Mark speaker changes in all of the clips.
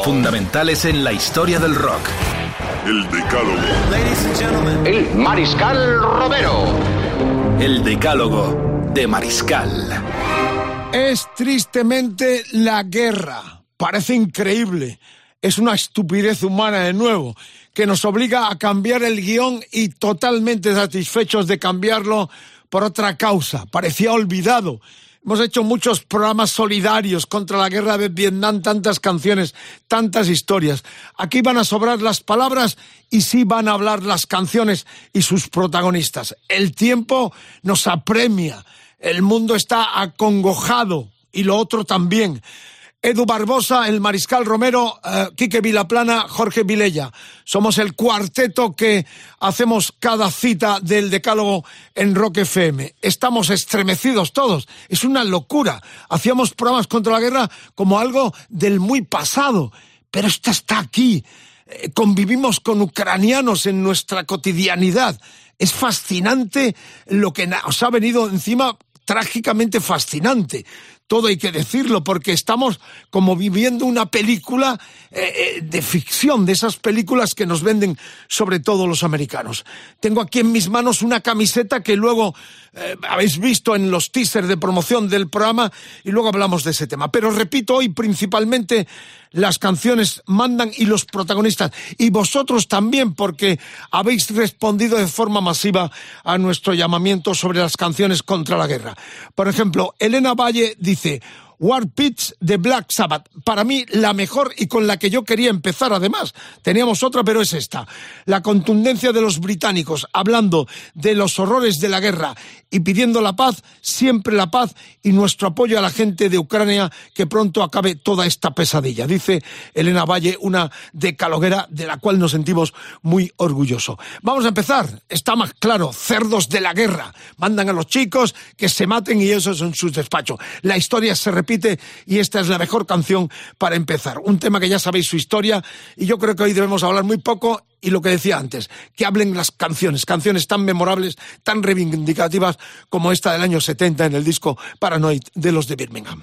Speaker 1: Fundamentales en la historia del rock.
Speaker 2: El Decálogo.
Speaker 3: El Mariscal Romero.
Speaker 1: El decálogo de Mariscal.
Speaker 4: Es tristemente la guerra. Parece increíble. Es una estupidez humana de nuevo, que nos obliga a cambiar el guion y totalmente satisfechos de cambiarlo por otra causa. Parecía olvidado. Hemos hecho muchos programas solidarios contra la guerra de Vietnam, tantas canciones, tantas historias. Aquí van a sobrar las palabras y sí van a hablar las canciones y sus protagonistas. El tiempo nos apremia. El mundo está acongojado y lo otro también. Edu Barbosa, el Mariscal Romero, eh, Quique Vilaplana, Jorge Vilella. Somos el cuarteto que hacemos cada cita del Decálogo en Rock FM. Estamos estremecidos todos. Es una locura. Hacíamos programas contra la guerra como algo del muy pasado. Pero esto está aquí. Eh, convivimos con ucranianos en nuestra cotidianidad. Es fascinante lo que na- os ha venido encima, trágicamente fascinante. Todo hay que decirlo, porque estamos como viviendo una película eh, eh, de ficción, de esas películas que nos venden sobre todo los americanos. Tengo aquí en mis manos una camiseta que luego eh, habéis visto en los teasers de promoción del programa y luego hablamos de ese tema. Pero repito, hoy principalmente las canciones mandan y los protagonistas. Y vosotros también, porque habéis respondido de forma masiva a nuestro llamamiento sobre las canciones contra la guerra. Por ejemplo, Elena Valle dice, War Pitch de Black Sabbath. Para mí, la mejor y con la que yo quería empezar, además. Teníamos otra, pero es esta. La contundencia de los británicos, hablando de los horrores de la guerra y pidiendo la paz, siempre la paz y nuestro apoyo a la gente de Ucrania, que pronto acabe toda esta pesadilla. Dice Elena Valle, una decaloguera de la cual nos sentimos muy orgullosos. Vamos a empezar. Está más claro, cerdos de la guerra. Mandan a los chicos que se maten y eso es en sus despachos. La historia se repite y esta es la mejor canción para empezar. Un tema que ya sabéis su historia y yo creo que hoy debemos hablar muy poco y lo que decía antes, que hablen las canciones, canciones tan memorables, tan reivindicativas como esta del año 70 en el disco Paranoid de los de Birmingham.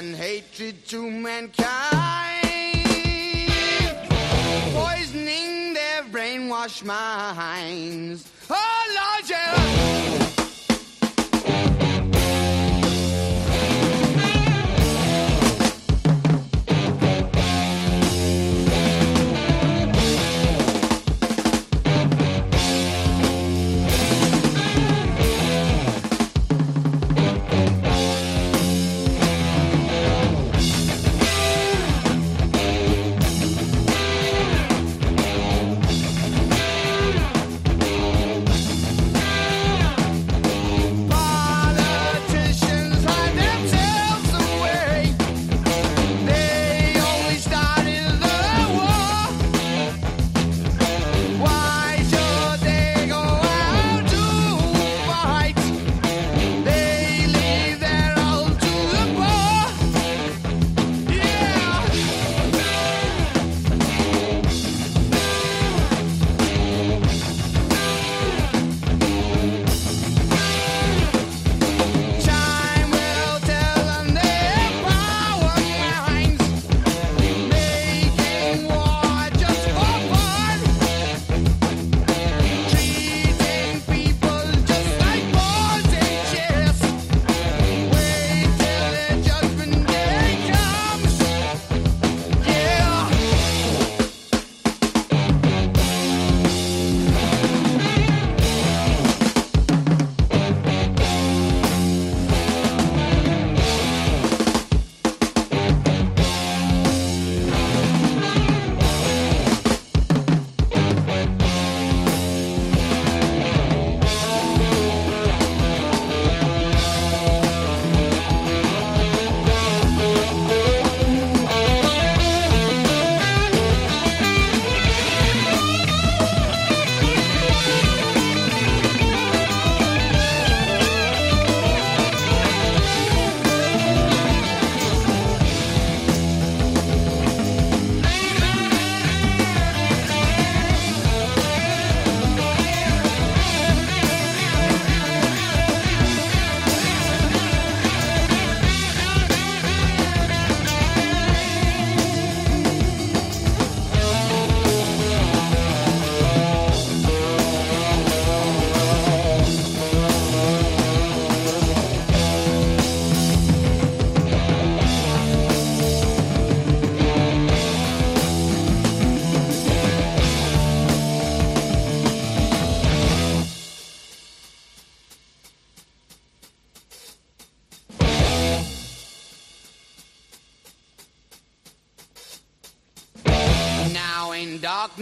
Speaker 5: And hatred to mankind, poisoning their brainwashed minds. Oh Lord, yeah.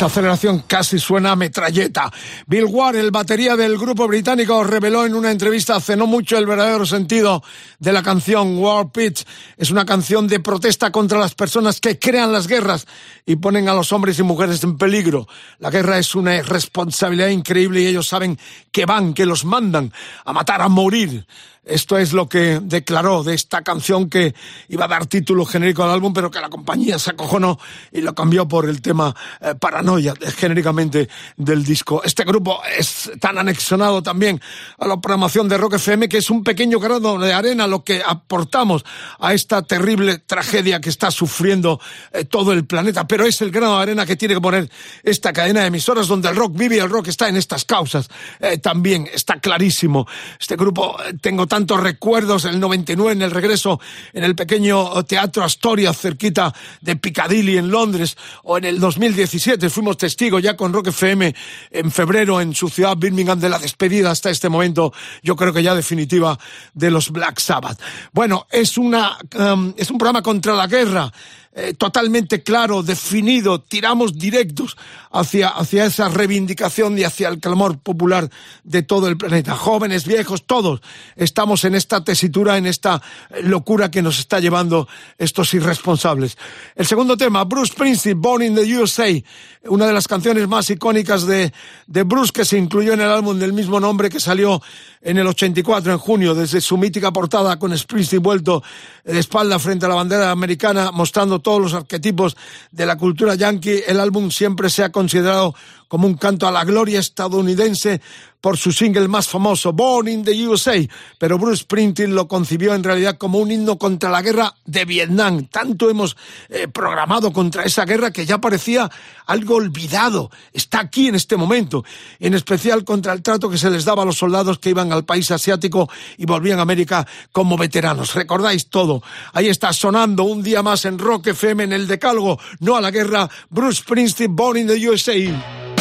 Speaker 4: Esa aceleración casi suena a metralleta. Bill Ward, el batería del grupo británico, reveló en una entrevista hace no mucho el verdadero sentido de la canción War Pitch. Es una canción de protesta contra las personas que crean las guerras y ponen a los hombres y mujeres en peligro. La guerra es una responsabilidad increíble y ellos saben que van, que los mandan a matar, a morir. Esto es lo que declaró de esta canción que iba a dar título genérico al álbum, pero que la compañía se acojonó y lo cambió por el tema eh, Paranoia, genéricamente del disco. Este grupo es tan anexionado también a la programación de Rock FM que es un pequeño grado de arena lo que aportamos a esta terrible tragedia que está sufriendo eh, todo el planeta, pero es el grano de arena que tiene que poner esta cadena de emisoras donde el rock vive y el rock está en estas causas. también está clarísimo. Este grupo, tengo tantos recuerdos, el 99 en el regreso en el pequeño Teatro Astoria cerquita de Piccadilly en Londres, o en el 2017 fuimos testigos ya con Rock FM en febrero en su ciudad Birmingham de la despedida hasta este momento, yo creo que ya definitiva de los Black Sabbath. Bueno, es una um, es un programa contra la guerra eh, totalmente claro, definido, tiramos directos hacia, hacia esa reivindicación y hacia el clamor popular de todo el planeta. Jóvenes, viejos, todos estamos en esta tesitura, en esta locura que nos está llevando estos irresponsables. El segundo tema, Bruce Springsteen, Born in the USA, una de las canciones más icónicas de, de Bruce que se incluyó en el álbum del mismo nombre que salió en el 84, en junio, desde su mítica portada con Springsteen vuelto de espalda frente a la bandera americana, mostrando todos los arquetipos de la cultura yankee, el álbum siempre se ha considerado como un canto a la gloria estadounidense por su single más famoso, Born in the USA, pero Bruce Springsteen lo concibió en realidad como un himno contra la guerra de Vietnam. Tanto hemos eh, programado contra esa guerra que ya parecía algo olvidado. Está aquí en este momento, en especial contra el trato que se les daba a los soldados que iban al país asiático y volvían a América como veteranos. Recordáis todo. Ahí está sonando un día más en Rock FM en el Decálogo, no a la guerra, Bruce Springsteen, Born in the USA.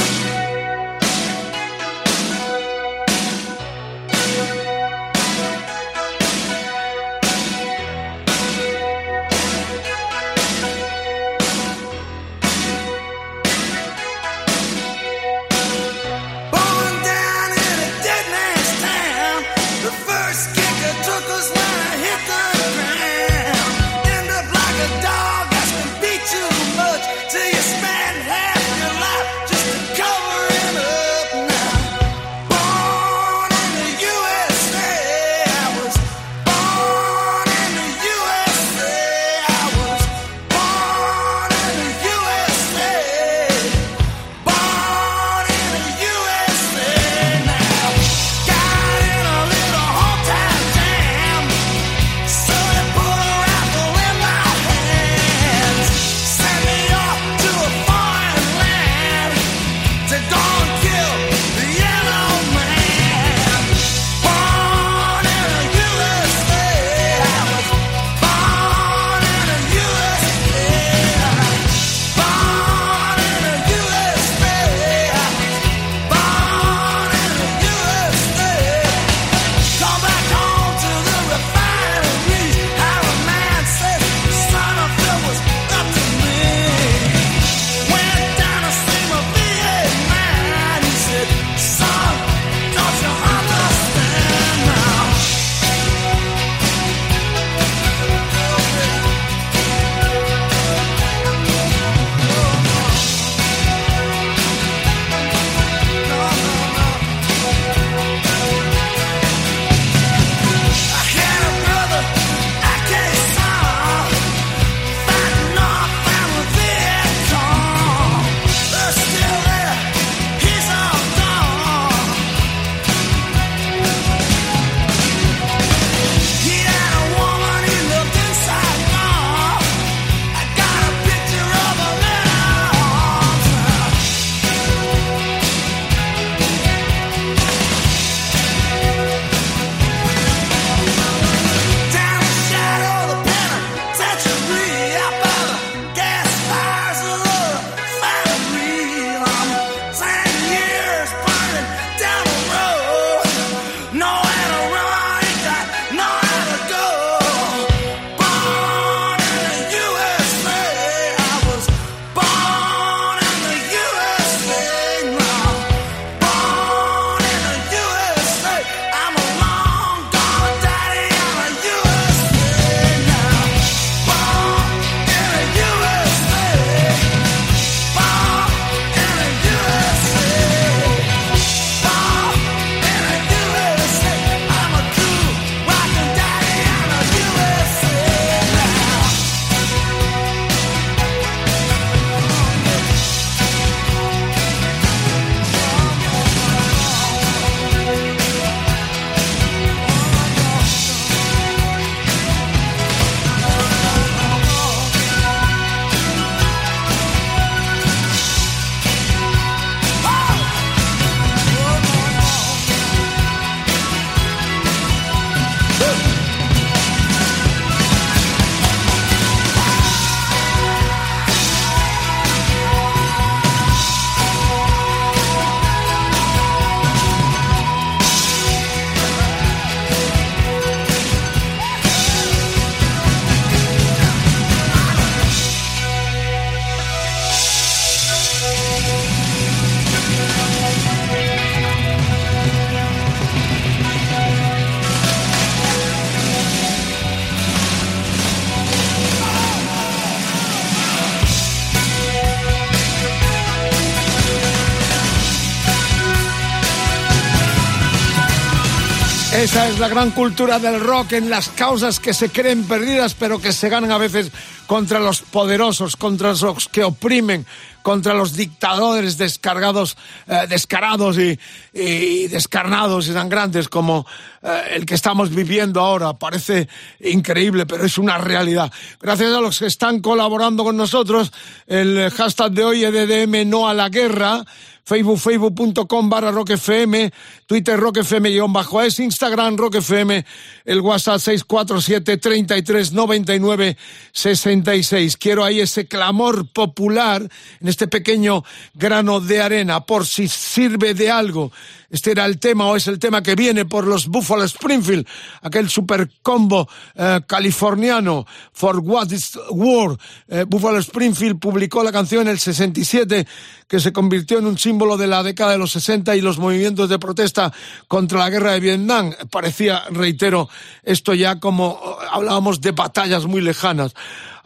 Speaker 4: Es la gran cultura del rock en las causas que se creen perdidas, pero que se ganan a veces contra los poderosos, contra los que oprimen, contra los dictadores descargados, eh, descarados y, descarnados y tan grandes como eh, el que estamos viviendo ahora. Parece increíble, pero es una realidad. Gracias a los que están colaborando con nosotros, el hashtag de hoy EDDM no a la guerra Facebook, facebook.com barra Twitter roquefm-es, Instagram roquefm, el WhatsApp 647 33 99 66. Quiero ahí ese clamor popular en este pequeño grano de arena, por si sirve de algo este era el tema o es el tema que viene por los Buffalo Springfield, aquel super combo eh, californiano, For What is War. Eh, Buffalo Springfield publicó la canción en el 67 que se convirtió en un símbolo de la década de los 60 y los movimientos de protesta contra la guerra de Vietnam. Parecía, reitero, esto ya como eh, hablábamos de batallas muy lejanas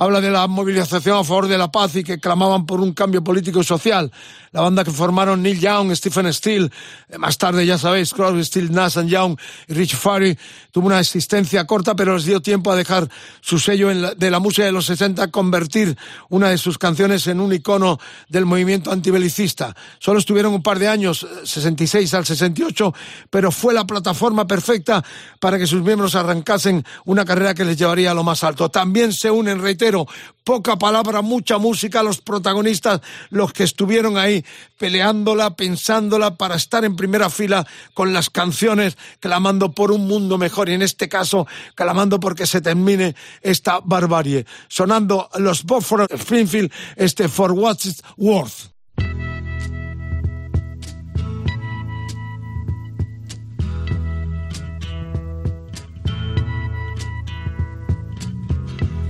Speaker 4: habla de la movilización a favor de la paz y que clamaban por un cambio político y social. La banda que formaron Neil Young, Stephen Steele, eh, más tarde ya sabéis, Crosby, Steele, Nash Young y Rich Farry, tuvo una existencia corta, pero les dio tiempo a dejar su sello de la música de los 60, convertir una de sus canciones en un icono del movimiento antibelicista. Solo estuvieron un par de años, 66 al 68, pero fue la plataforma perfecta para que sus miembros arrancasen una carrera que les llevaría a lo más alto. También se unen, reitero, poca palabra, mucha música, los protagonistas, los que estuvieron ahí peleándola, pensándola para estar en primera fila con las canciones, clamando por un mundo mejor y en este caso clamando porque se termine esta barbarie. Sonando los Buffalo Springfield, este For What's Worth.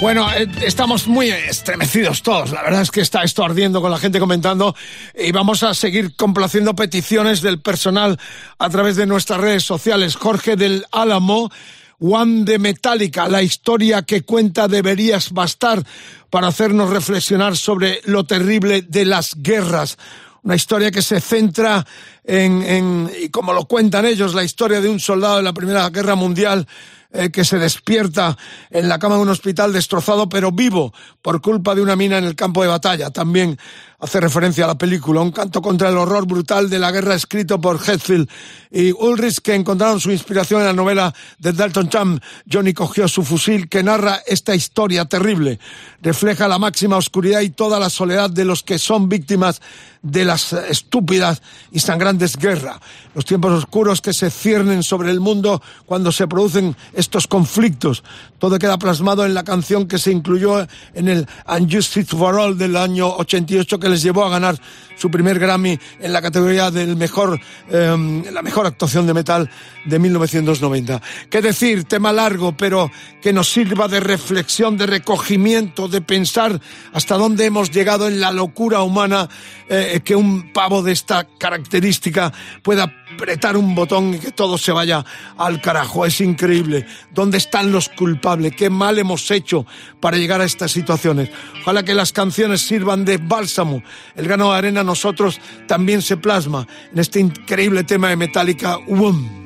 Speaker 4: Bueno, eh, estamos muy estremecidos todos. La verdad es que está esto ardiendo con la gente comentando y vamos a seguir complaciendo peticiones del personal a través de nuestras redes sociales. Jorge del Álamo. One de Metallica, la historia que cuenta deberías bastar para hacernos reflexionar sobre lo terrible de las guerras una historia que se centra en, en, y como lo cuentan ellos, la historia de un soldado de la Primera Guerra Mundial eh, que se despierta en la cama de un hospital destrozado pero vivo por culpa de una mina en el campo de batalla. También hace referencia a la película, un canto contra el horror brutal de la guerra escrito por Hetfield y Ulrich que encontraron su inspiración en la novela de Dalton Cham. Johnny cogió su fusil que narra esta historia terrible. Refleja la máxima oscuridad y toda la soledad de los que son víctimas de las estúpidas y sangrantes guerras. Los tiempos oscuros que se ciernen sobre el mundo cuando se producen estos conflictos. Todo queda plasmado en la canción que se incluyó en el Unjustice for All del año 88 que les llevó a ganar su primer Grammy en la categoría del mejor, em, la mejor actuación de metal de 1990. Qué decir, tema largo, pero que nos sirva de reflexión, de recogimiento, de pensar hasta dónde hemos llegado en la locura humana, eh, que un pavo de esta característica pueda apretar un botón y que todo se vaya al carajo. Es increíble. ¿Dónde están los culpables? ¿Qué mal hemos hecho para llegar a estas situaciones? Ojalá que las canciones sirvan de bálsamo. El grano de arena nosotros también se plasma en este increíble tema de Metallica. Metallica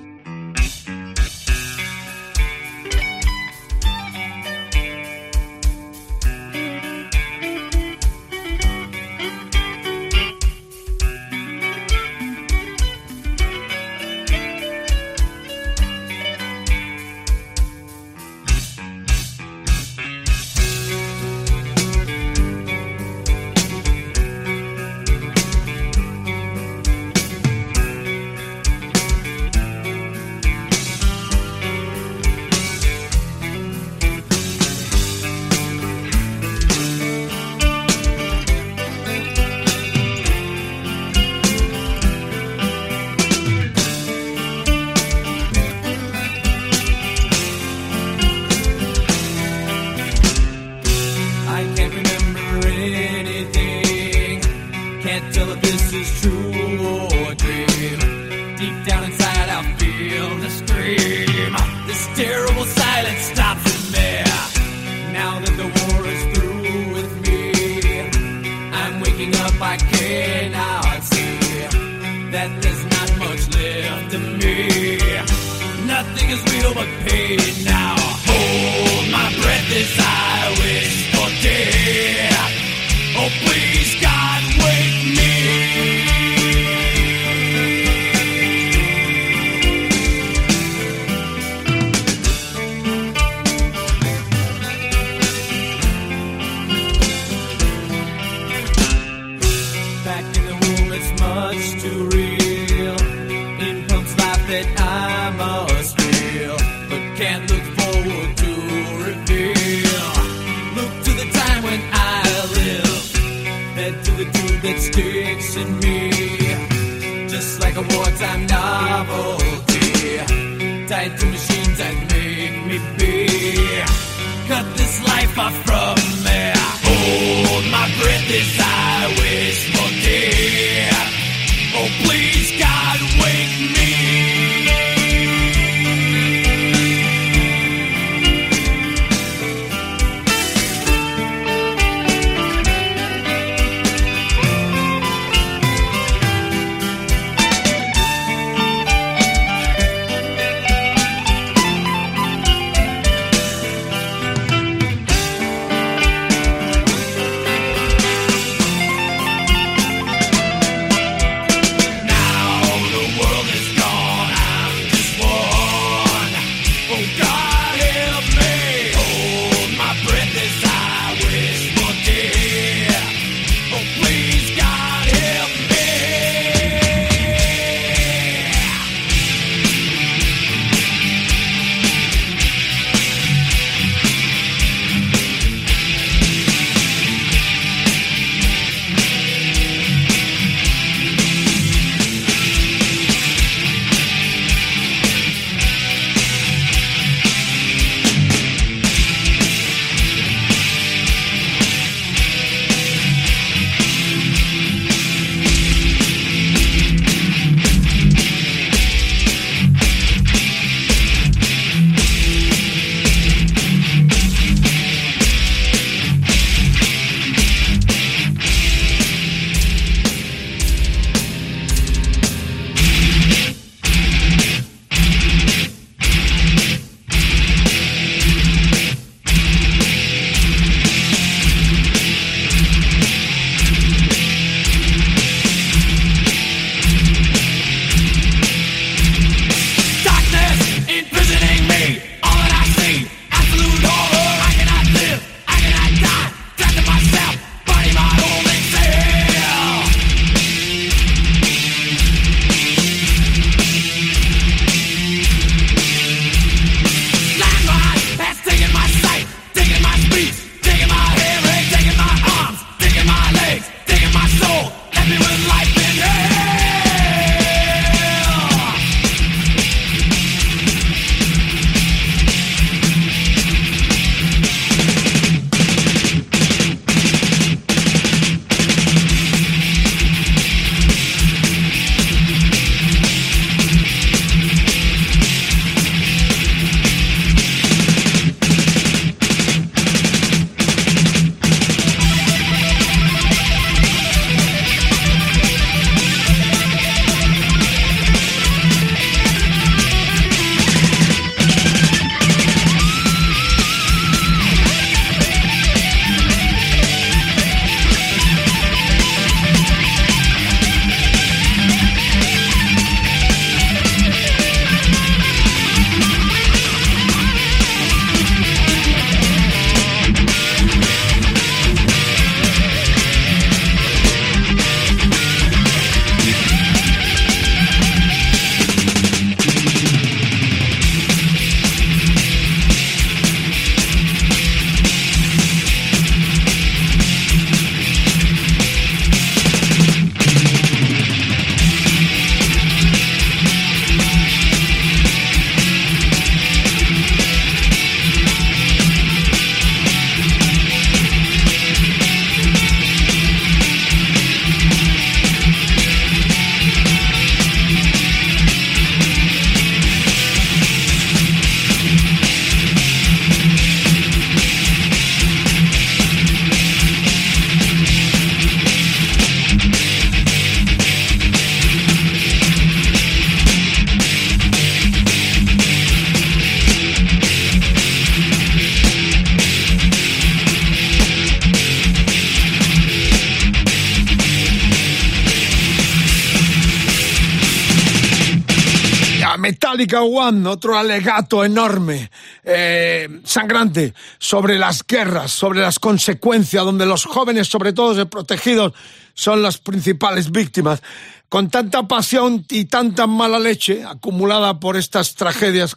Speaker 4: Otro alegato enorme, eh, sangrante, sobre las guerras, sobre las consecuencias, donde los jóvenes, sobre todo desprotegidos, son las principales víctimas. Con tanta pasión y tanta mala leche acumulada por estas tragedias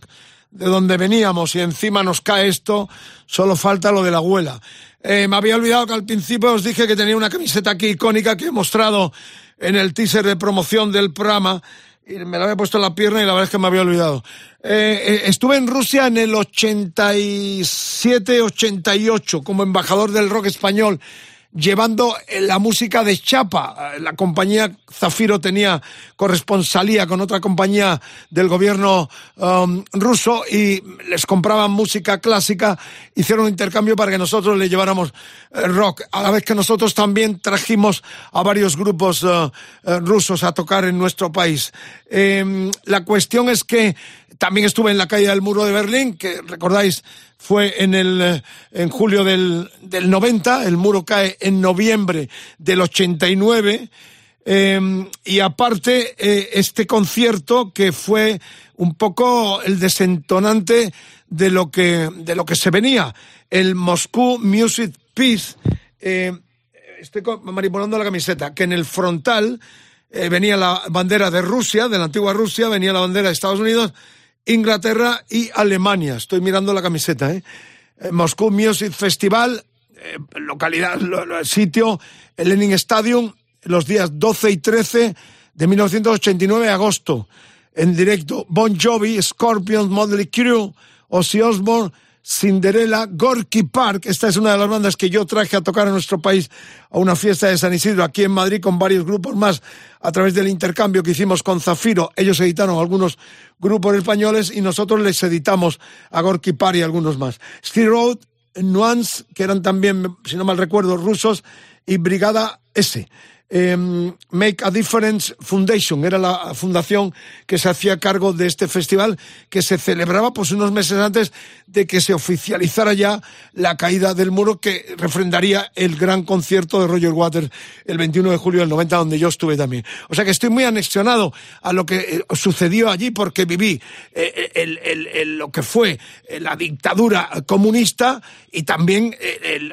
Speaker 4: de donde veníamos y encima nos cae esto, solo falta lo de la abuela. Eh, me había olvidado que al principio os dije que tenía una camiseta aquí icónica que he mostrado en el teaser de promoción del programa y me la había puesto la pierna y la verdad es que me había olvidado. Eh, eh, estuve en Rusia en el 87-88 como embajador del rock español llevando la música de Chapa. La compañía Zafiro tenía corresponsalía con otra compañía del gobierno um, ruso y les compraban música clásica, hicieron un intercambio para que nosotros le lleváramos eh, rock, a la vez que nosotros también trajimos a varios grupos rusos a tocar en nuestro país. Em, la cuestión es que también estuve en la calle del muro de Berlín, que recordáis fue en, el, eh, en julio del, del 90, el muro cae en noviembre del 89. Eh, y aparte, eh, este concierto que fue un poco el desentonante de lo que, de lo que se venía, el Moscú Music Peace. Eh, estoy manipulando la camiseta, que en el frontal eh, venía la bandera de Rusia, de la antigua Rusia, venía la bandera de Estados Unidos Inglaterra y Alemania. Estoy mirando la camiseta, ¿eh? eh Moscú Music Festival, eh, localidad, sitio, el Lenin Stadium, los días 12 y 13 de 1989 agosto. En directo, Bon Jovi, Scorpions, Motley Crue, Ozzy Osbourne, Cinderella, Gorky Park. Esta es una de las bandas que yo traje a tocar en nuestro país a una fiesta de San Isidro aquí en Madrid con varios grupos más a través del intercambio que hicimos con Zafiro. Ellos editaron algunos grupos españoles y nosotros les editamos a Gorky Park y algunos más. Steel Road, Nuance, que eran también, si no mal recuerdo, rusos, y Brigada S. Em, Make a Difference Foundation, era la fundación que se hacía cargo de este festival que se celebraba pues unos meses antes de que se oficializara ya la caída del muro que refrendaría el gran concierto de Roger Waters el 21 de julio del 90 donde yo estuve también. O sea que estoy muy anexionado a lo que eh, sucedió allí porque viví eh, eh, lo que fue la dictadura comunista y también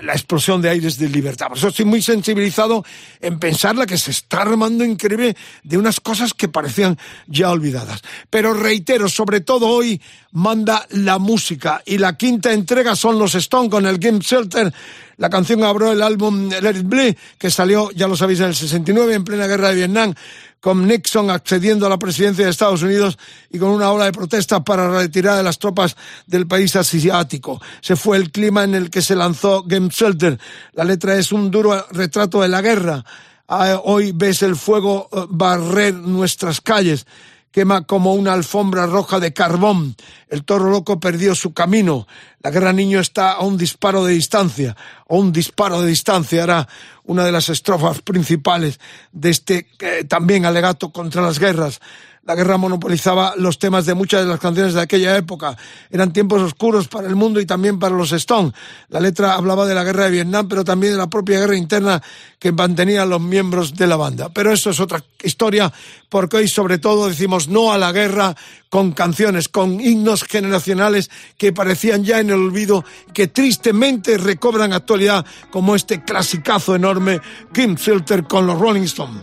Speaker 4: la explosión de aires de libertad. Por eso estoy muy sensibilizado en pensar la que se está armando increíble de unas cosas que parecían ya olvidadas. Pero reitero, sobre todo hoy manda la música y la quinta entrega son los Stone con el Game Shelter. La canción abrió el álbum Let It Bleed, que salió, ya lo sabéis, en el 69, en plena guerra de Vietnam con Nixon accediendo a la presidencia de Estados Unidos y con una ola de protesta para retirar de las tropas del país asiático. Se fue el clima en el que se lanzó Game Shelter. La letra es un duro retrato de la guerra hoy ves el fuego eh, barrer nuestras calles, quema como una alfombra roja de carbón. El toro loco perdió su camino. La guerra niño está a un disparo de distancia. A un disparo de distancia era una de las estrofas principales de este eh, también alegato contra las guerras la guerra monopolizaba los temas de muchas de las canciones de aquella época. Eran tiempos oscuros para el mundo y también para los Stones. La letra hablaba de la guerra de Vietnam, pero también de la propia guerra interna que mantenían los miembros de la banda. Pero eso es otra historia, porque hoy sobre todo decimos no a la guerra con canciones, con himnos generacionales que parecían ya en el olvido, que tristemente recobran actualidad, como este clasicazo enorme, Kim Filter con los Rolling Stones.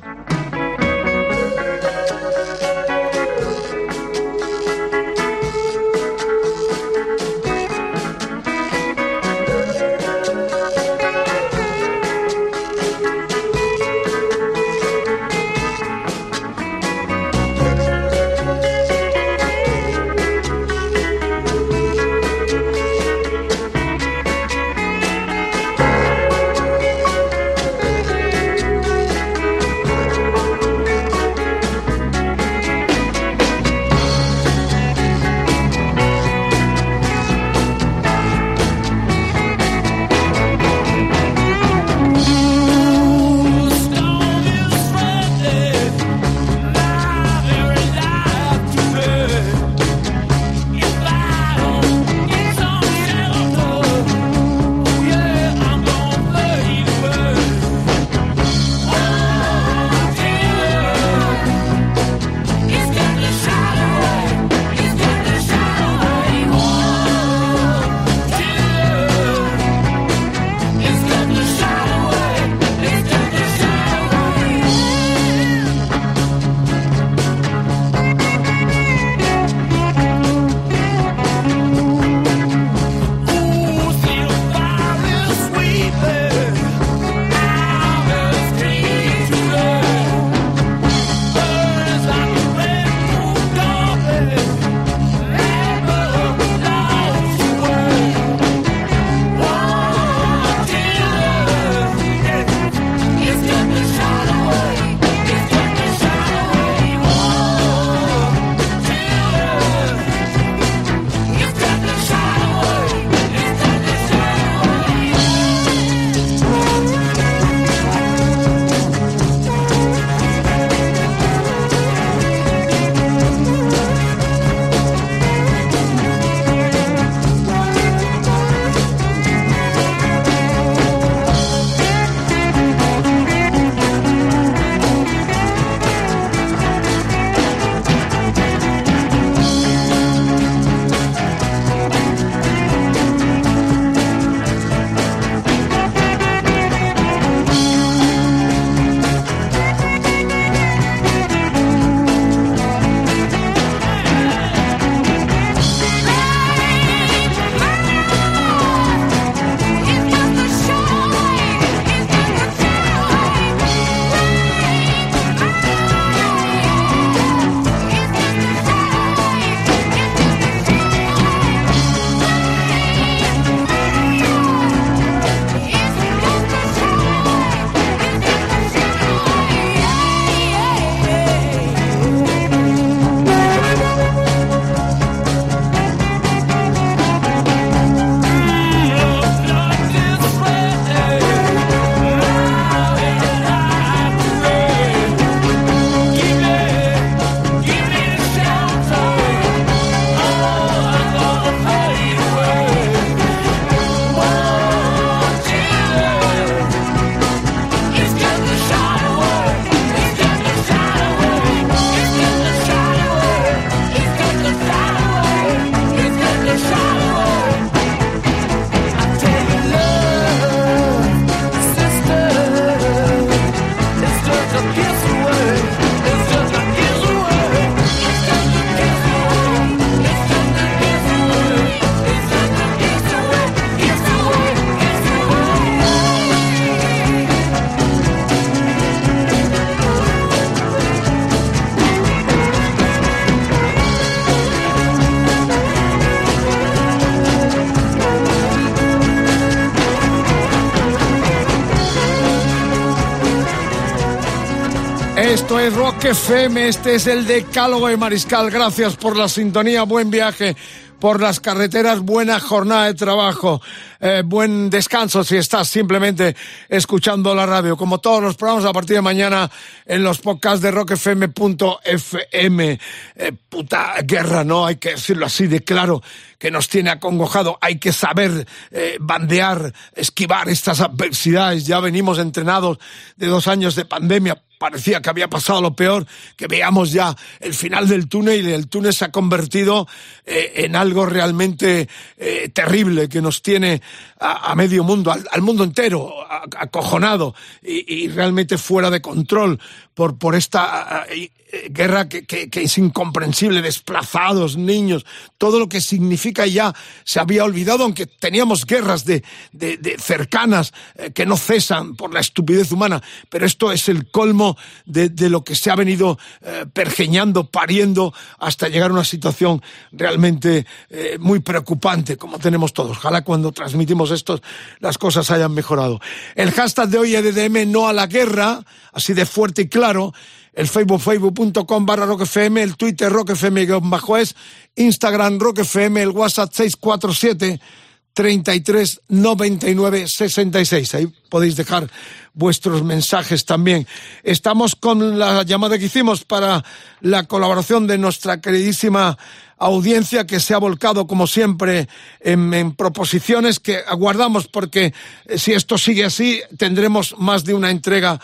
Speaker 4: Rock FM, este es el Decálogo de Mariscal. Gracias por la sintonía, buen viaje por las carreteras, buena jornada de trabajo, eh, buen descanso si estás simplemente escuchando la radio. Como todos los programas, a partir de mañana en los podcasts de rockfm.fm. Eh, puta guerra, ¿no? Hay que decirlo así de claro, que nos tiene acongojado. Hay que saber eh, bandear, esquivar estas adversidades. Ya venimos entrenados de dos años de pandemia parecía que había pasado lo peor, que veamos ya el final del túnel y el túnel se ha convertido eh, en algo realmente eh, terrible que nos tiene a, medio mundo, al, mundo entero, acojonado y, realmente fuera de control por, por esta guerra que, que, es incomprensible, desplazados, niños, todo lo que significa ya se había olvidado, aunque teníamos guerras de, de, cercanas que no cesan por la estupidez humana, pero esto es el colmo de, lo que se ha venido eh, pergeñando, pariendo, hasta llegar a una situación realmente eh, muy preocupante, como tenemos todos. Ojalá cuando transmitimos esto las cosas hayan mejorado. El hashtag de hoy EDM no a la guerra, así de fuerte y claro el Facebook, facebook.com barra roquefm, el Twitter roquefm-es, Instagram roquefm, el WhatsApp 647 33 99 66. Ahí podéis dejar vuestros mensajes también. Estamos con la llamada que hicimos para la colaboración de nuestra queridísima audiencia que se ha volcado como siempre en, proposiciones que aguardamos porque eh, si esto sigue así tendremos más de una entrega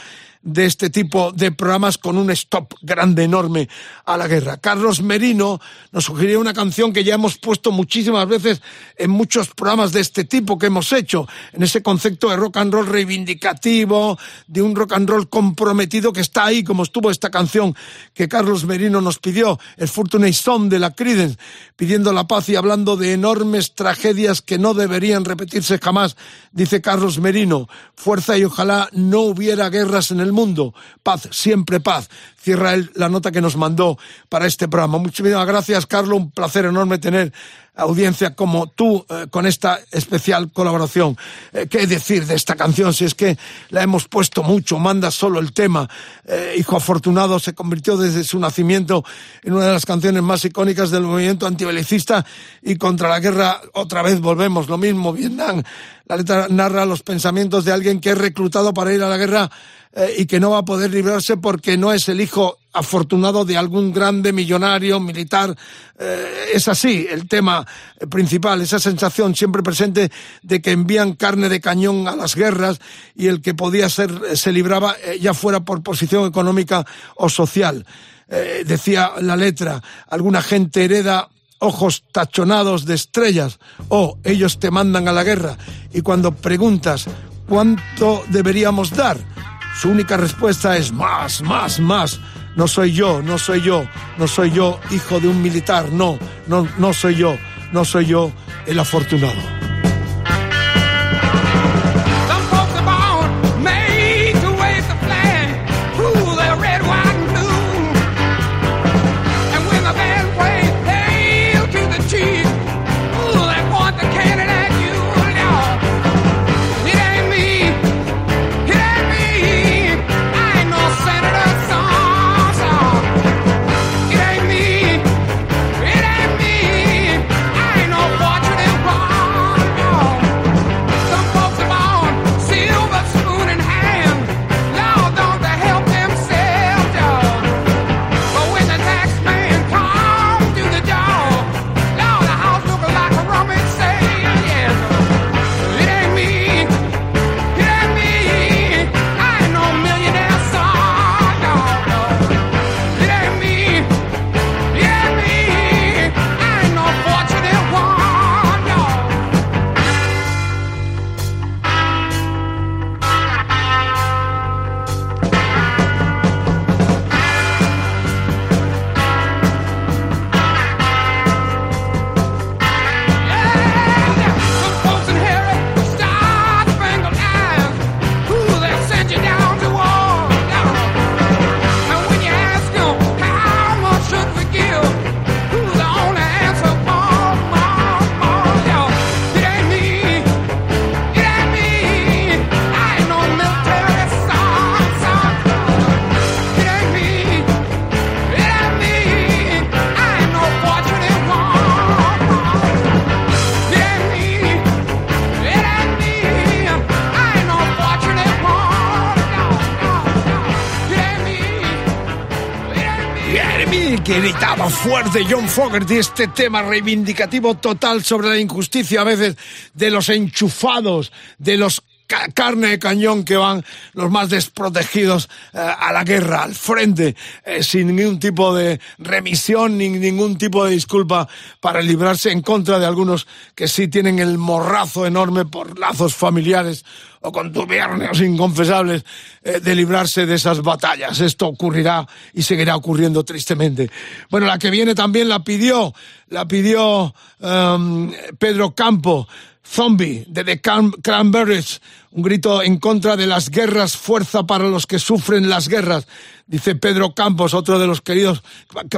Speaker 4: de este tipo de programas con un stop grande, enorme a la guerra. Carlos Merino nos sugirió una canción que ya hemos puesto muchísimas veces en muchos programas de este tipo que hemos hecho, en ese concepto de rock and roll reivindicativo, de un rock and roll comprometido que está ahí, como estuvo esta canción que Carlos Merino nos pidió, el Fortunate Son de la Creedence, pidiendo la paz y hablando de enormes tragedias que no deberían repetirse jamás, dice Carlos Merino. Fuerza y ojalá no hubiera guerras en el mundo. Paz, siempre paz. Cierra él la nota que nos mandó para este programa. Muchísimas gracias, Carlos. Un placer enorme tener audiencia como tú eh, con esta especial colaboración. Eh, ¿Qué decir de esta canción? Si es que la hemos puesto mucho, manda solo el tema. Eh, Hijo Afortunado se convirtió desde su nacimiento en una de las canciones más icónicas del movimiento antibelicista y contra la guerra otra vez volvemos. Lo mismo, Vietnam. La letra narra los pensamientos de alguien que es reclutado para ir a la guerra eh, y que no va a poder librarse porque no es el hijo afortunado de algún grande millonario militar. Eh, es así el tema principal, esa sensación siempre presente de que envían carne de cañón a las guerras y el que podía ser eh, se libraba ya fuera por posición económica o social. decía la letra, alguna gente hereda ojos tachonados de estrellas o ellos te mandan a la guerra y cuando preguntas cuánto deberíamos dar, su única respuesta es más, más, más. No soy yo, no soy yo, no soy yo hijo de un militar, no, no, no soy yo, no soy yo el afortunado. Fuerte John Fogerty este tema reivindicativo total sobre la injusticia a veces de los enchufados, de los carne de cañón que van los más desprotegidos eh, a la guerra, al frente, eh, sin ningún tipo de remisión ni ningún tipo de disculpa para librarse en contra de algunos que sí tienen el morrazo enorme por lazos familiares o contubernios inconfesables eh, de librarse de esas batallas. Esto ocurrirá y seguirá ocurriendo tristemente. Bueno, la que viene también la pidió, la pidió um, Pedro Campo Zombie de The Cranberries, un grito en contra de las guerras, fuerza para los que sufren las guerras, dice Pedro Campos, otro de los queridos,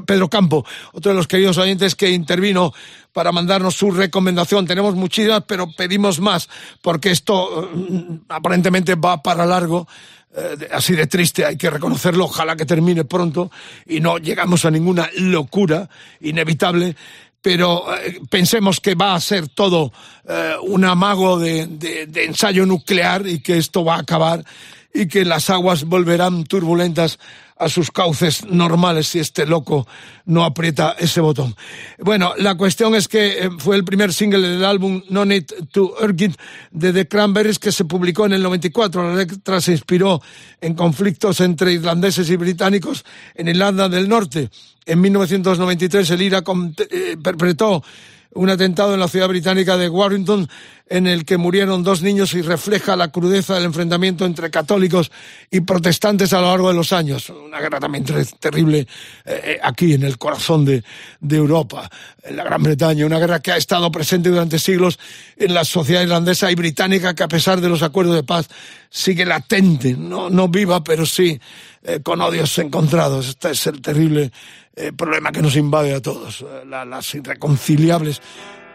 Speaker 4: Pedro Campo, otro de los queridos oyentes que intervino para mandarnos su recomendación. Tenemos muchísimas, pero pedimos más, porque esto mm, aparentemente va para largo eh, así de triste, hay que reconocerlo, ojalá que termine pronto y no llegamos a ninguna locura inevitable, pero eh, pensemos que va a ser todo eh, un amago de, de, ensayo nuclear y que esto va a acabar y que las aguas volverán turbulentas a sus cauces normales si este loco no aprieta ese botón. Bueno, la cuestión es que eh, fue el primer single del álbum No Need to Urge de The Cranberries que se publicó en el 94. La letra se inspiró en conflictos entre irlandeses y británicos en Irlanda del Norte. En 1993 el IRA eh, perpetró un atentado en la ciudad británica de Warrington en el que murieron dos niños y refleja la crudeza del enfrentamiento entre católicos y protestantes a lo largo de los años. Una guerra también terrible eh, eh, aquí en el corazón de, Europa, en la Gran Bretaña. Una guerra que ha estado presente durante siglos en la sociedad irlandesa y británica que a pesar de los acuerdos de paz sigue latente, no, no viva, pero sí eh, con odios encontrados. Este es el terrible problema que nos invade a todos, las irreconciliables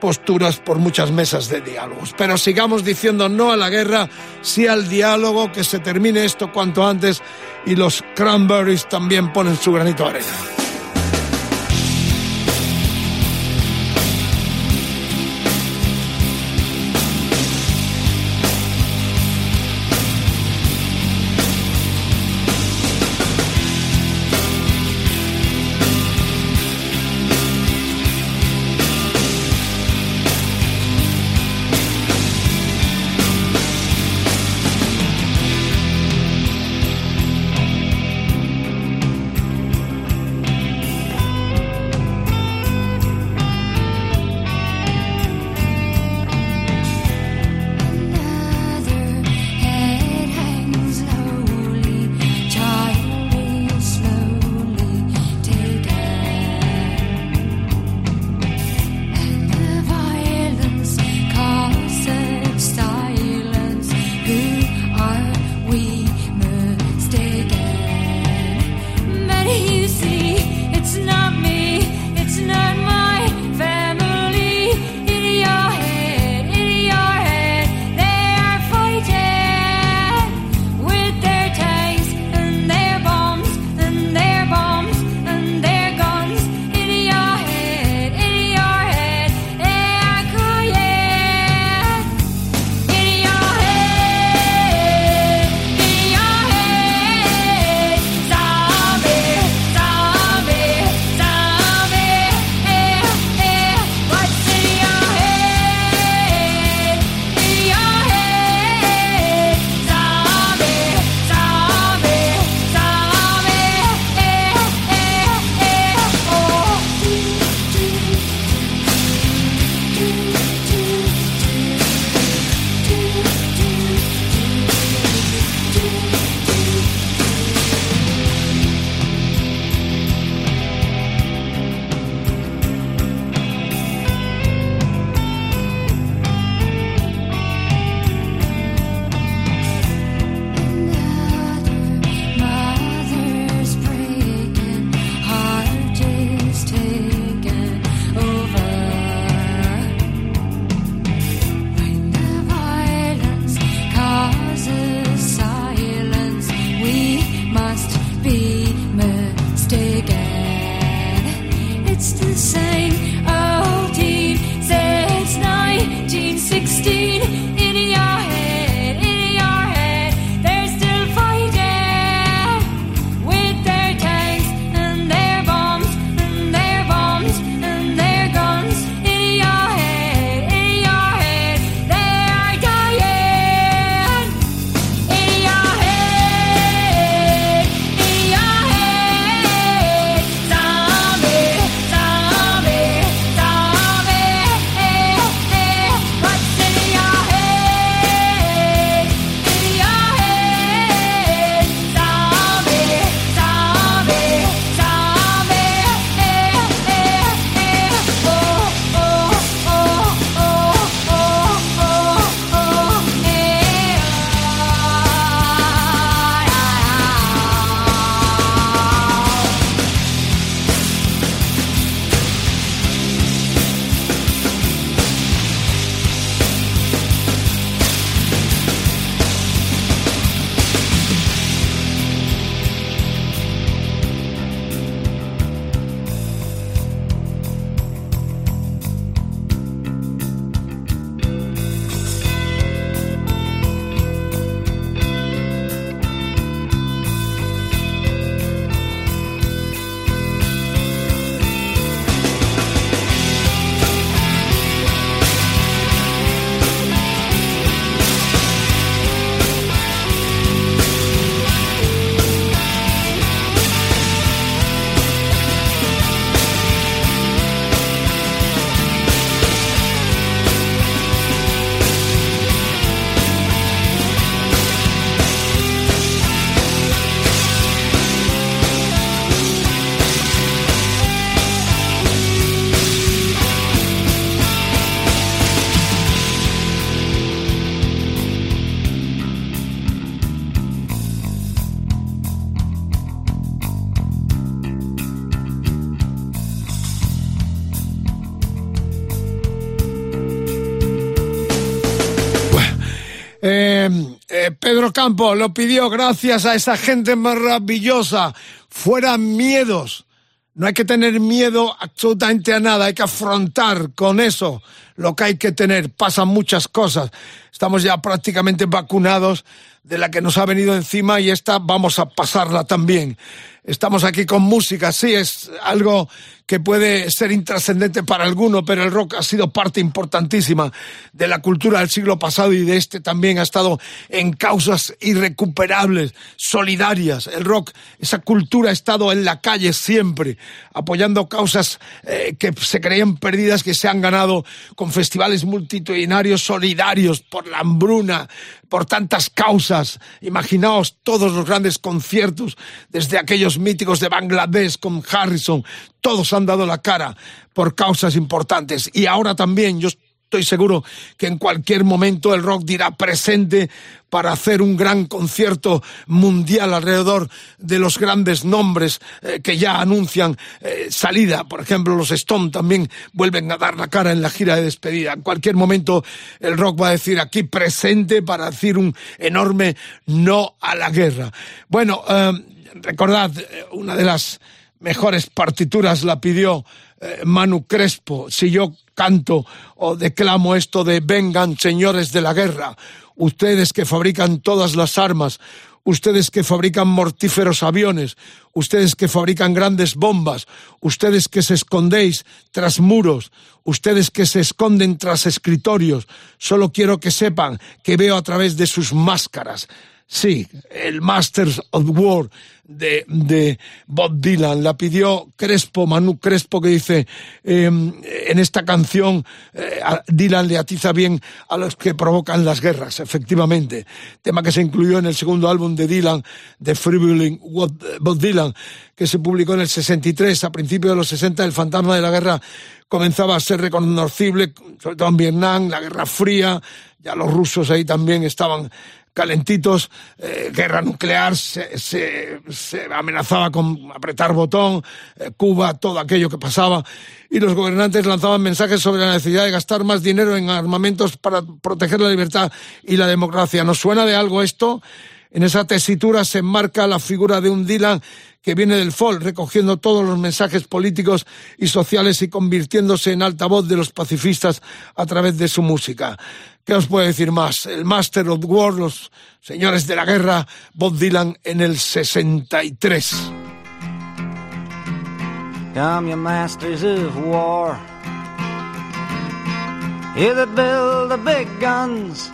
Speaker 4: posturas por muchas mesas de diálogos. Pero sigamos diciendo no a la guerra, sí al diálogo, que se termine esto cuanto antes y los cranberries también ponen su granito de arena. Pedro Campo lo pidió gracias a esa gente maravillosa. Fuera miedos. No hay que tener miedo absolutamente a nada, hay que afrontar con eso lo que hay que tener. Pasan muchas cosas. Estamos ya prácticamente vacunados de la que nos ha venido encima y esta vamos a pasarla también. Estamos aquí con música, sí, es algo que puede ser intrascendente para alguno, pero el rock ha sido parte importantísima de la cultura del siglo pasado y de este también ha estado en causas irrecuperables, solidarias. El rock, esa cultura ha estado en la calle siempre, apoyando causas eh, que se creían perdidas, que se han ganado con festivales multitudinarios solidarios por la hambruna, por tantas causas. Imaginaos todos los grandes conciertos, desde aquellos míticos de Bangladesh con Harrison, todos han dado la cara por causas importantes. Y ahora también yo estoy seguro que en cualquier momento el rock dirá presente para hacer un gran concierto mundial alrededor de los grandes nombres eh, que ya anuncian eh, salida. Por ejemplo, los Stone también vuelven a dar la cara en la gira de despedida. En cualquier momento el rock va a decir aquí presente para decir un enorme no a la guerra. Bueno, eh, recordad, una de las mejores partituras la pidió Manu Crespo. Si yo canto o declamo esto de vengan señores de la guerra, ustedes que fabrican todas las armas, ustedes que fabrican mortíferos aviones, ustedes que fabrican grandes bombas, ustedes que se escondéis tras muros, ustedes que se esconden tras escritorios, solo quiero que sepan que veo a través de sus máscaras. Sí, el Masters of War de, de, Bob Dylan. La pidió Crespo, Manu Crespo, que dice em, en esta canción eh, Dylan le atiza bien a los que provocan las guerras, efectivamente. Tema que se incluyó en el segundo álbum de Dylan, de Freewheeling Bob Dylan, que se publicó en el 63. A principios de los 60, el fantasma de la guerra comenzaba a ser reconocible, sobre todo en Vietnam, la Guerra Fría, ya los rusos ahí también estaban calentitos, eh, guerra nuclear, se, se, amenazaba con apretar botón, eh, Cuba, todo aquello que pasaba, y los gobernantes lanzaban mensajes sobre la necesidad de gastar más dinero en armamentos para proteger la libertad y la democracia. ¿Nos suena de algo esto? En esa tesitura se enmarca la figura de un Dylan que viene del folk, recogiendo todos los mensajes políticos y sociales y convirtiéndose en altavoz de los pacifistas a través de su música. ¿Qué os puedo decir más? El Master of War, los señores de la guerra, Bob Dylan en el 63.
Speaker 6: Come, you masters of war. Here that build the big guns.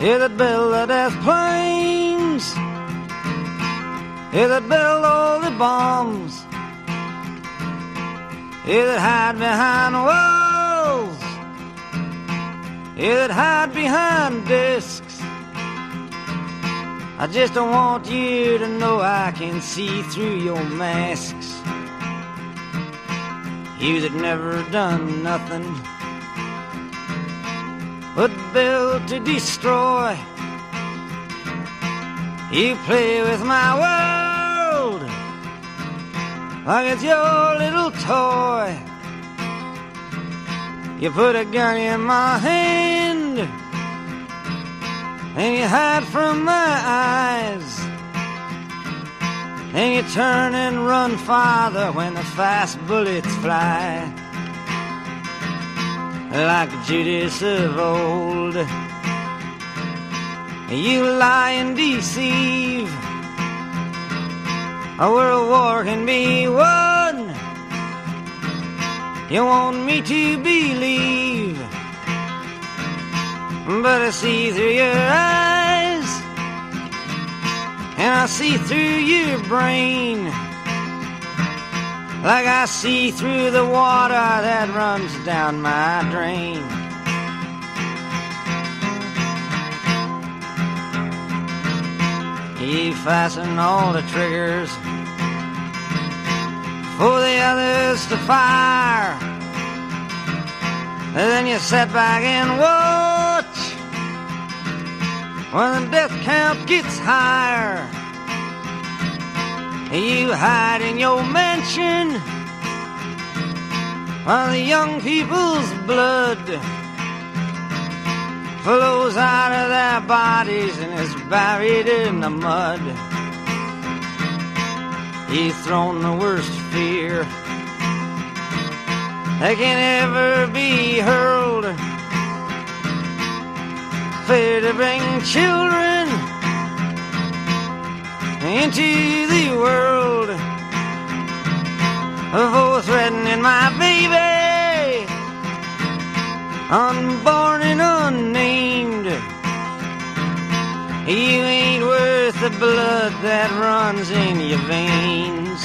Speaker 6: Here that build the death planes. Here that build all the bombs. Here that hide behind walls. That hide behind discs. I just don't want you to know I can see through your masks. You that never done nothing but build to destroy. You play with my world like it's your little toy. You put a gun in my hand and you hide from my eyes. And you turn and run farther when the fast bullets fly. Like Judas of old. You lie and deceive. A world war can be won. You want me to believe, but I see through your eyes, and I see through your brain, like I see through the water that runs down my drain. You fasten all the triggers for the others to fire. And then you sit back and watch when the death count gets higher. You hide in your mansion while the young people's blood
Speaker 7: flows out of their bodies and is buried in the mud. He's thrown the worst fear that can ever be hurled. Fear to bring children into the world. For threatening my baby, unborn and unnamed. You ain't worth the blood that runs in your veins.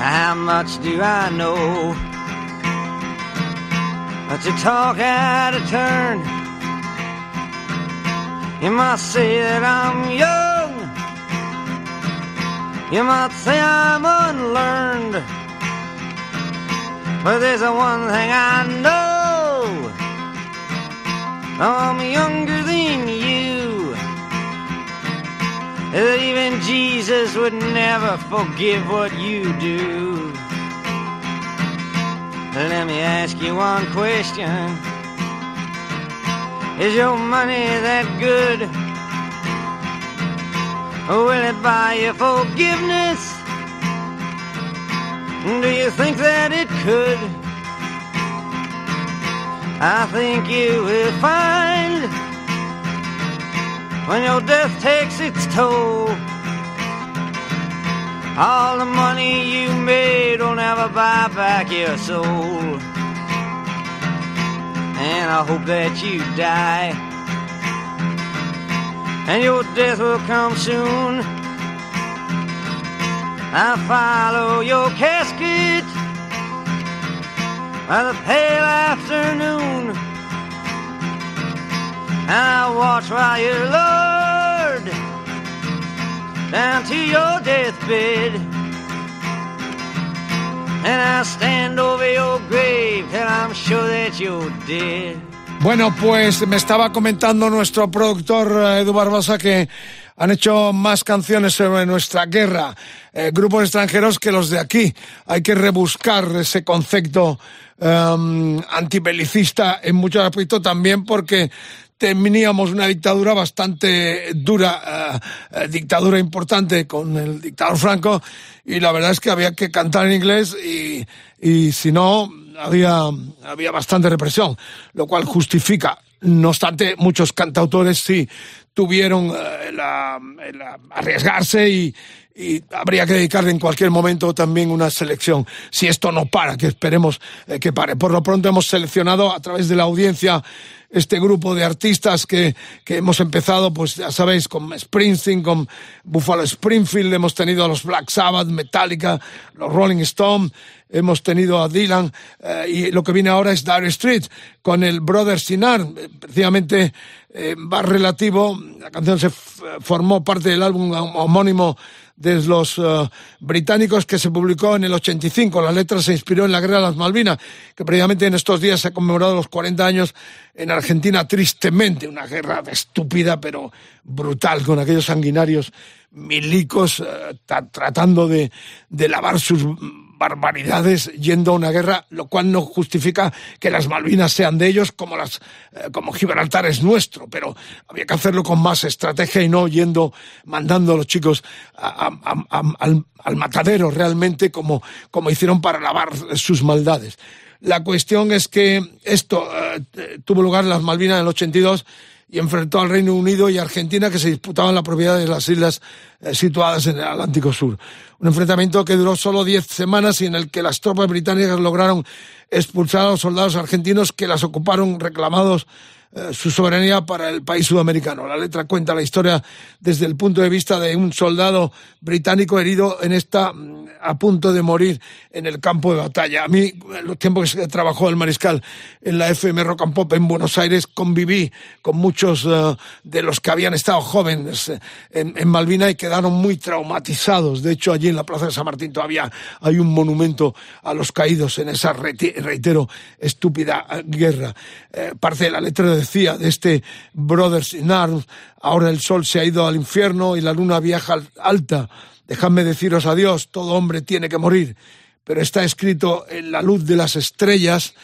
Speaker 7: How much do I know? But you talk out of turn, you might say that I'm young. You might say I'm unlearned. But there's one thing I know. I'm younger than you. That even Jesus would never forgive what you do. Let me ask you one question. Is your money that good? Or will it buy you forgiveness? Do you think that it could? I think you will find when your death takes its toll. All the money you made will never buy back your soul. And I hope that you die. And your death will come soon. I follow your casket by the pale afternoon. And I watch while you're lowered down to your deathbed. And I stand over your grave till I'm sure that you're dead.
Speaker 4: Bueno, pues me estaba comentando nuestro productor eh, Edu Barbosa que han hecho más canciones sobre nuestra guerra, eh, grupos extranjeros que los de aquí. Hay que rebuscar ese concepto um, antibelicista en muchos aspectos también porque teníamos una dictadura bastante dura, uh, dictadura importante con el dictador Franco y la verdad es que había que cantar en inglés y, y si no había, había bastante represión, lo cual justifica no obstante, muchos cantautores sí tuvieron eh, la, arriesgarse y, y habría que dedicarle en cualquier momento también una selección. Si esto no para, que esperemos eh, que pare. Por lo pronto hemos seleccionado a través de la audiencia este grupo de artistas que, que hemos empezado, pues ya sabéis, con Springsteen, con Buffalo Springfield, hemos tenido a los Black Sabbath, Metallica, los Rolling Stones, hemos tenido a Dylan eh, y lo que viene ahora es Dire Street con el Brother Sinar, precisamente eh, va relativo, la canción se formó parte del álbum homónimo de los uh, británicos que se publicó en el 85. La letra se inspiró en la guerra de las Malvinas, que previamente en estos días se ha conmemorado los 40 años en Argentina, tristemente, una guerra estúpida pero brutal, con aquellos sanguinarios milicos uh, tratando de, de lavar sus barbaridades yendo a una guerra, lo cual no justifica que las Malvinas sean de ellos como las eh, como Gibraltar es nuestro, pero había que hacerlo con más estrategia y no yendo mandando a los chicos a, al, matadero realmente como, como hicieron para lavar sus maldades. La cuestión es que esto eh, tuvo lugar en las Malvinas en el 82 y enfrentó al Reino Unido y Argentina que se disputaban la propiedad de las islas eh, situadas en el Atlántico Sur. Un enfrentamiento que duró solo diez semanas y en el que las tropas británicas lograron expulsar a los soldados argentinos que las ocuparon reclamados eh, su soberanía para el país sudamericano. La letra cuenta la historia desde el punto de vista de un soldado británico herido en esta mm, a punto de morir en el campo de batalla. A mí, en los tiempos que trabajó el mariscal en la FM Rock and Pop en Buenos Aires, conviví con muchos uh, de los que habían estado jóvenes en, en Malvina y quedaron muy traumatizados. De hecho, allí en la Plaza de San Martín todavía hay un monumento a los caídos en esa, reitero, estúpida guerra. Eh, parte de la letra decía de este Brothers in Arms, ahora el sol se ha ido al infierno y la luna viaja alta Dejadme deciros adiós, todo hombre tiene que morir, pero está escrito en la luz de las estrellas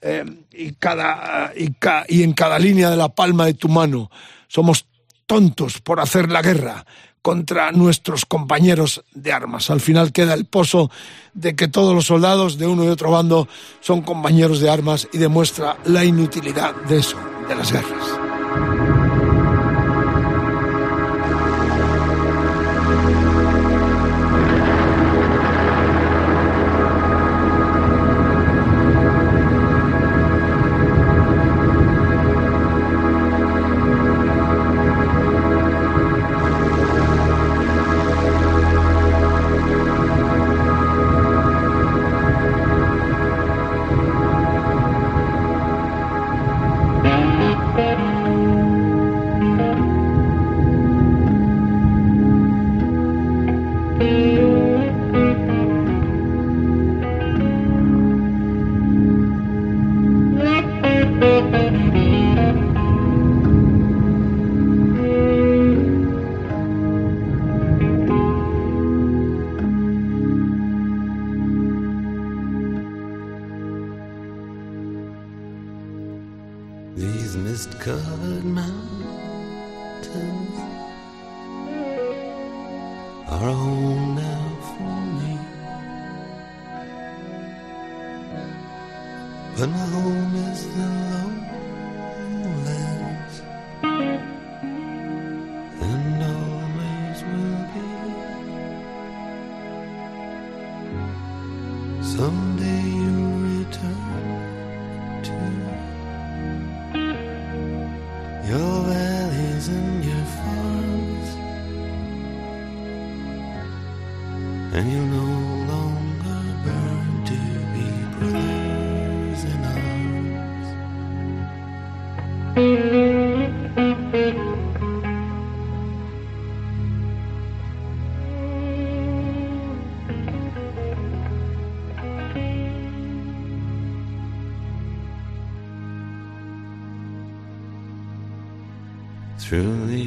Speaker 4: eh, y, cada, y, y en cada línea de la palma de tu mano. Somos tontos por hacer la guerra contra nuestros compañeros de armas. Al final queda el pozo de que todos los soldados de uno y otro bando son compañeros de armas y demuestra la inutilidad de eso, de las guerras.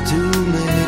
Speaker 8: too
Speaker 4: late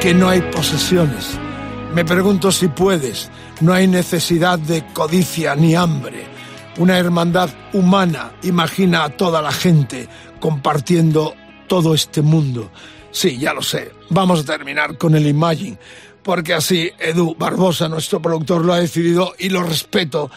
Speaker 4: que no hay posesiones. Me pregunto si puedes. No hay necesidad de codicia ni hambre. Una hermandad humana imagina a toda la gente compartiendo todo este mundo. Sí, ya lo sé. Vamos a terminar con el Imagine, porque así Edu Barbosa, nuestro productor, lo ha decidido y lo respeto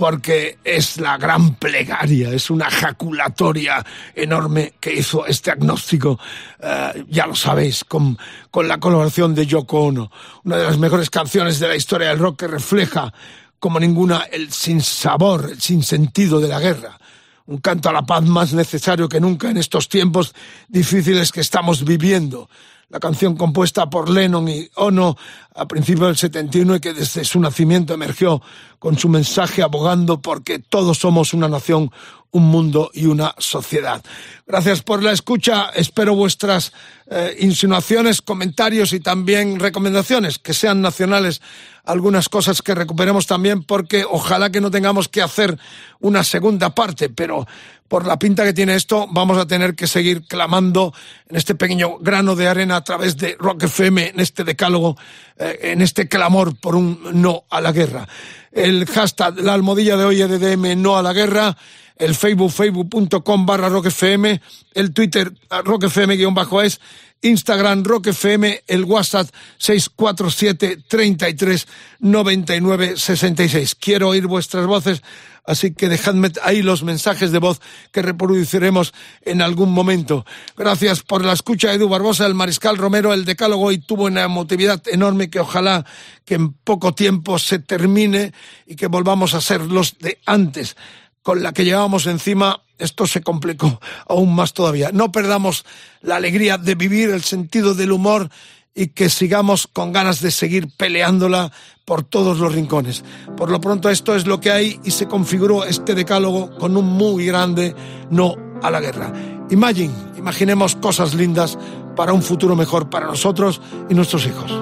Speaker 4: porque es la gran plegaria, es una jaculatoria enorme que hizo este agnóstico, eh, ya lo sabéis, con, con la colaboración de Yoko Ono, una de las mejores canciones de la historia del rock que refleja como ninguna el sinsabor, el sinsentido de la guerra. Un canto a la paz más necesario que nunca en estos tiempos difíciles que estamos viviendo. La canción compuesta por Lennon y Ono a principios del 71 y que desde su nacimiento emergió con su mensaje abogando porque todos somos una nación, un mundo y una sociedad. Gracias por la escucha. Espero vuestras eh, insinuaciones, comentarios y también recomendaciones que sean nacionales. Algunas cosas que recuperemos también porque ojalá que no tengamos que hacer una segunda parte, pero por la pinta que tiene esto, vamos a tener que seguir clamando en este pequeño grano de arena a través de Rock FM, en este decálogo, eh, en este clamor por un no a la guerra. El hashtag, la almohadilla de hoy EDM no a la guerra, el Facebook, facebook.com barra rockfm, el Twitter, rockfm-es, Instagram Rock FM, el WhatsApp 647 33 99 66. Quiero oír vuestras voces Así que dejadme ahí los mensajes de voz que reproduciremos en algún momento. Gracias por la escucha, Edu Barbosa, el Mariscal Romero, el Decálogo, y tuvo una emotividad enorme que ojalá que en poco tiempo se termine y que volvamos a ser los de antes. Con la que llevábamos encima, esto se complicó aún más todavía. No perdamos la alegría de vivir, el sentido del humor y que sigamos con ganas de seguir peleándola por todos los rincones. Por lo pronto esto es lo que hay y se configuró este decálogo con un muy grande no a la guerra. Imagine, imaginemos cosas lindas para un futuro mejor para nosotros y nuestros hijos.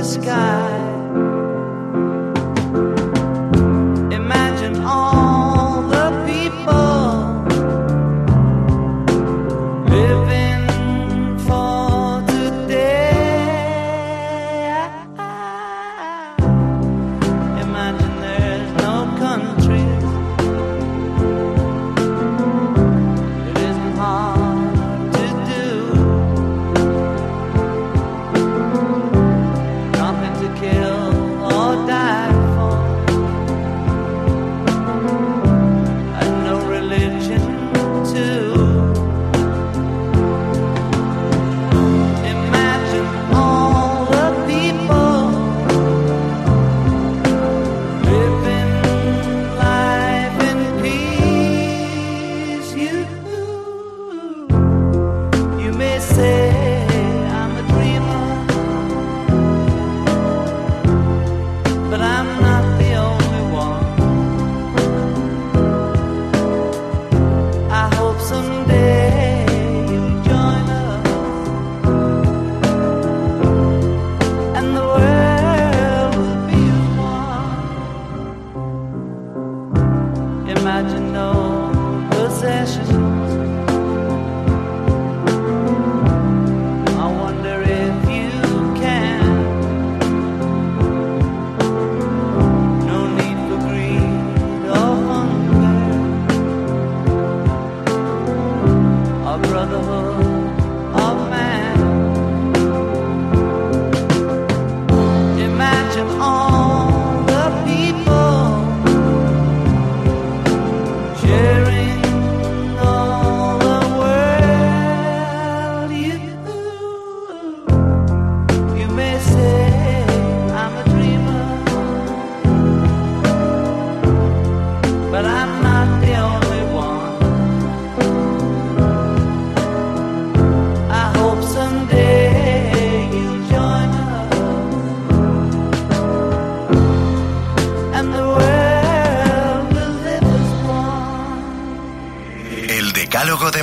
Speaker 9: the sky.